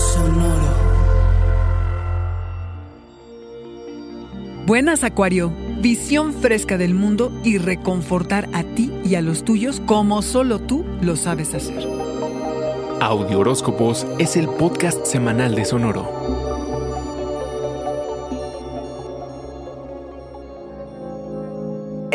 Sonoro. Buenas Acuario, visión fresca del mundo y reconfortar a ti y a los tuyos como solo tú lo sabes hacer. Audio Horóscopos es el podcast semanal de Sonoro.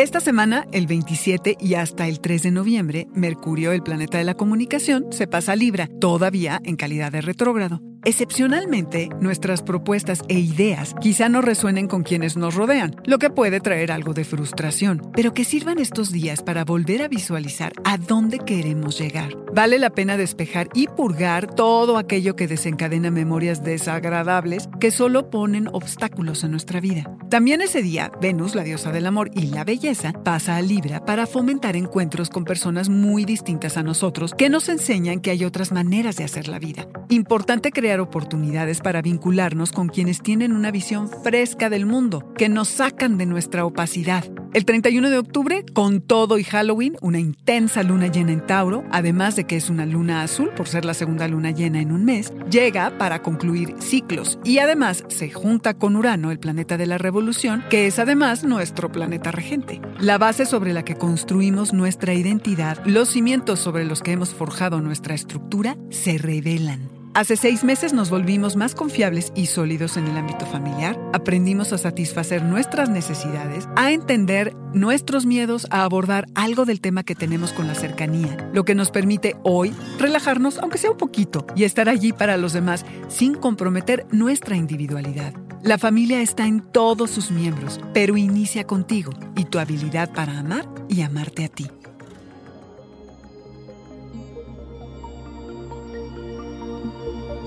Esta semana, el 27 y hasta el 3 de noviembre, Mercurio, el planeta de la comunicación, se pasa a Libra, todavía en calidad de retrógrado. Excepcionalmente, nuestras propuestas e ideas quizá no resuenen con quienes nos rodean, lo que puede traer algo de frustración, pero que sirvan estos días para volver a visualizar a dónde queremos llegar. Vale la pena despejar y purgar todo aquello que desencadena memorias desagradables que solo ponen obstáculos en nuestra vida. También ese día, Venus, la diosa del amor y la belleza, pasa a Libra para fomentar encuentros con personas muy distintas a nosotros que nos enseñan que hay otras maneras de hacer la vida. Importante crear oportunidades para vincularnos con quienes tienen una visión fresca del mundo, que nos sacan de nuestra opacidad. El 31 de octubre, con todo y Halloween, una intensa luna llena en Tauro, además de que es una luna azul por ser la segunda luna llena en un mes, llega para concluir ciclos y además se junta con Urano, el planeta de la revolución, que es además nuestro planeta regente. La base sobre la que construimos nuestra identidad, los cimientos sobre los que hemos forjado nuestra estructura, se revelan. Hace seis meses nos volvimos más confiables y sólidos en el ámbito familiar, aprendimos a satisfacer nuestras necesidades, a entender nuestros miedos, a abordar algo del tema que tenemos con la cercanía, lo que nos permite hoy relajarnos, aunque sea un poquito, y estar allí para los demás sin comprometer nuestra individualidad. La familia está en todos sus miembros, pero inicia contigo y tu habilidad para amar y amarte a ti.